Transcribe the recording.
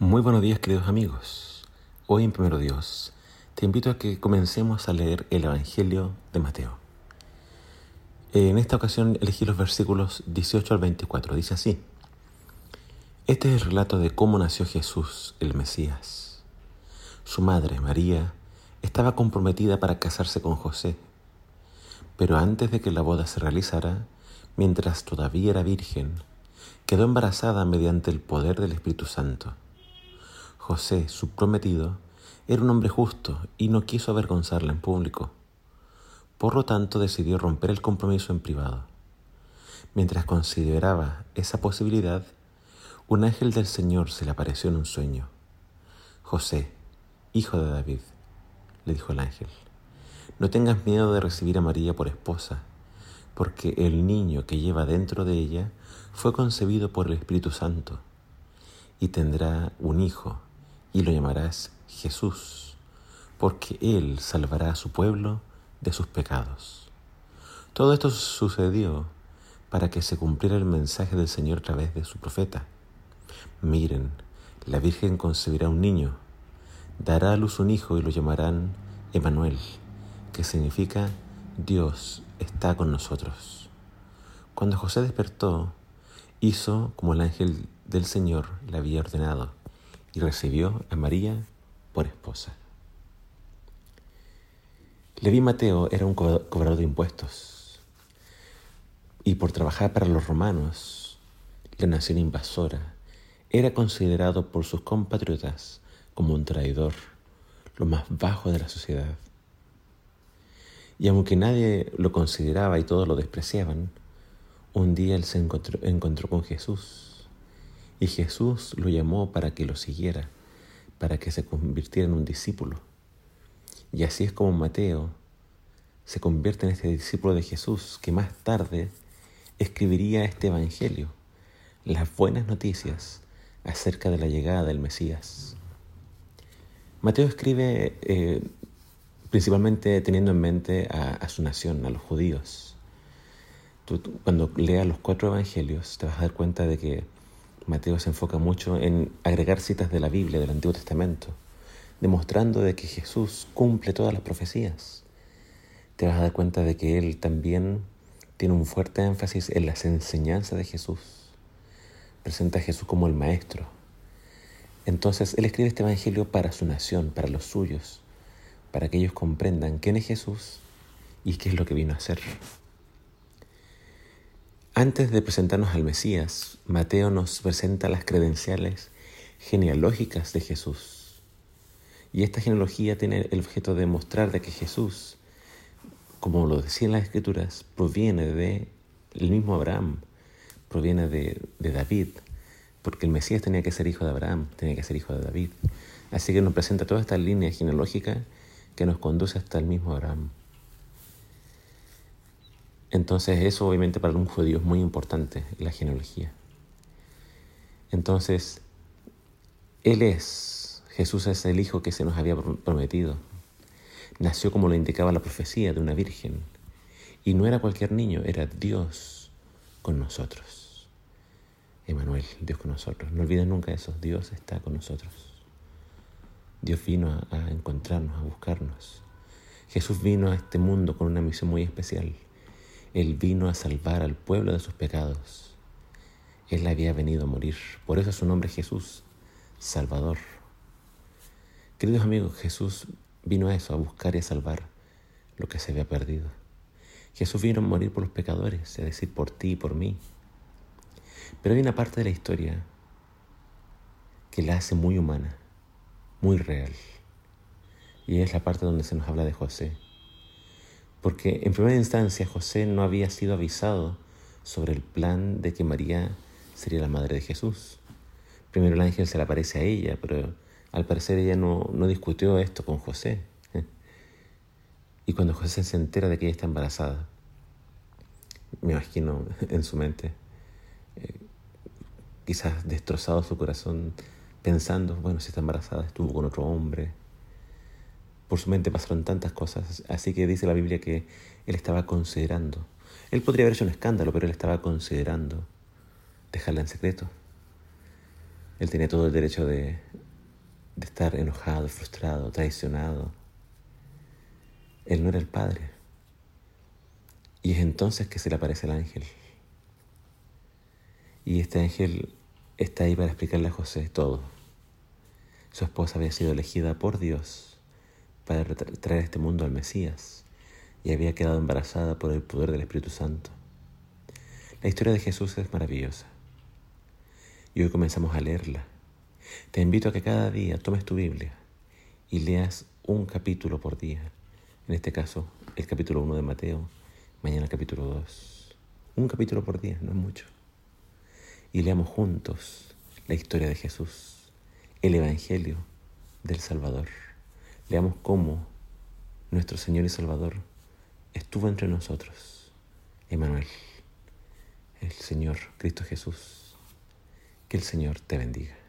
Muy buenos días queridos amigos. Hoy en Primero Dios te invito a que comencemos a leer el Evangelio de Mateo. En esta ocasión elegí los versículos 18 al 24. Dice así. Este es el relato de cómo nació Jesús, el Mesías. Su madre, María, estaba comprometida para casarse con José. Pero antes de que la boda se realizara, mientras todavía era virgen, quedó embarazada mediante el poder del Espíritu Santo. José, su prometido, era un hombre justo y no quiso avergonzarla en público. Por lo tanto, decidió romper el compromiso en privado. Mientras consideraba esa posibilidad, un ángel del Señor se le apareció en un sueño. José, hijo de David, le dijo el ángel, no tengas miedo de recibir a María por esposa, porque el niño que lleva dentro de ella fue concebido por el Espíritu Santo, y tendrá un hijo y lo llamarás Jesús, porque Él salvará a su pueblo de sus pecados. Todo esto sucedió para que se cumpliera el mensaje del Señor a través de su profeta. Miren, la Virgen concebirá un niño, dará a luz un hijo y lo llamarán Emanuel, que significa Dios está con nosotros. Cuando José despertó, hizo como el ángel del Señor le había ordenado y recibió a María por esposa. Leví Mateo era un cobrador de impuestos y por trabajar para los romanos, la nación invasora, era considerado por sus compatriotas como un traidor, lo más bajo de la sociedad. Y aunque nadie lo consideraba y todos lo despreciaban, un día él se encontró, encontró con Jesús y Jesús lo llamó para que lo siguiera, para que se convirtiera en un discípulo. Y así es como Mateo se convierte en este discípulo de Jesús que más tarde escribiría este Evangelio, las buenas noticias acerca de la llegada del Mesías. Mateo escribe eh, principalmente teniendo en mente a, su nación, a los judíos. cuando leas los cuatro evangelios te vas a dar cuenta de que Mateo se enfoca mucho en agregar citas de la Biblia, del Antiguo Testamento, demostrando de que Jesús cumple todas las profecías. Te vas a dar cuenta de que él también tiene un fuerte énfasis en las enseñanzas de Jesús. Presenta a Jesús como el Maestro. Entonces, él escribe este Evangelio para su nación, para los suyos, para que ellos comprendan quién es Jesús y qué es lo que vino a hacer. Antes de presentarnos al Mesías, Mateo nos presenta las credenciales genealógicas de Jesús. Y esta genealogía tiene el objeto de mostrar de que Jesús, como lo decían las Escrituras, proviene de el mismo Abraham, proviene de, de David, porque el Mesías tenía que ser hijo de Abraham, tenía que ser hijo de David. Así que nos presenta toda esta línea genealógica que nos conduce hasta el mismo Abraham. Entonces eso obviamente para un judío es muy importante, la genealogía. Entonces, Él es, Jesús es el Hijo que se nos había prometido. Nació como lo indicaba la profecía de una virgen. Y no era cualquier niño, era Dios con nosotros. Emanuel, Dios con nosotros. No olviden nunca eso, Dios está con nosotros. Dios vino a, a encontrarnos, a buscarnos. Jesús vino a este mundo con una misión muy especial él vino a salvar al pueblo de sus pecados. Él había venido a morir. Por eso su nombre es Jesús, Salvador. Queridos amigos, Jesús vino a eso, a buscar y a salvar lo que se había perdido. Jesús vino a morir por los pecadores, es decir, por ti y por mí. Pero hay una parte de la historia que la hace muy humana, muy real. Y es la parte donde se nos habla de José porque en primera instancia José no había sido avisado sobre el plan de que María sería la madre de Jesús. Primero el ángel se le aparece a ella, pero al parecer ella no, discutió esto con José. Y cuando José se entera de que ella está embarazada, me imagino en su mente, eh, quizás destrozado su corazón, pensando, bueno, si está embarazada, estuvo con otro hombre, por su mente pasaron tantas cosas, así que dice la Biblia que él estaba considerando. Él podría haber hecho un escándalo, pero él estaba considerando dejarla en secreto. Él tenía todo el derecho de, de estar enojado, frustrado, traicionado. Él no era el Padre. Y es entonces que se le aparece el ángel. Y este ángel está ahí para explicarle a José todo. Su esposa había sido elegida por Dios para traer este mundo al Mesías y había quedado embarazada por el poder del Espíritu Santo. La historia de Jesús es maravillosa y hoy comenzamos a leerla. Te invito a que cada día tomes tu Biblia y leas un capítulo por día. En este caso, el capítulo 1 de Mateo, mañana el capítulo 2. Un capítulo por día, no es mucho. Y leamos juntos la historia de Jesús, el Evangelio del Salvador. Leamos cómo nuestro Señor y Salvador estuvo entre nosotros, Emanuel, el Señor Cristo Jesús. Que el Señor te bendiga.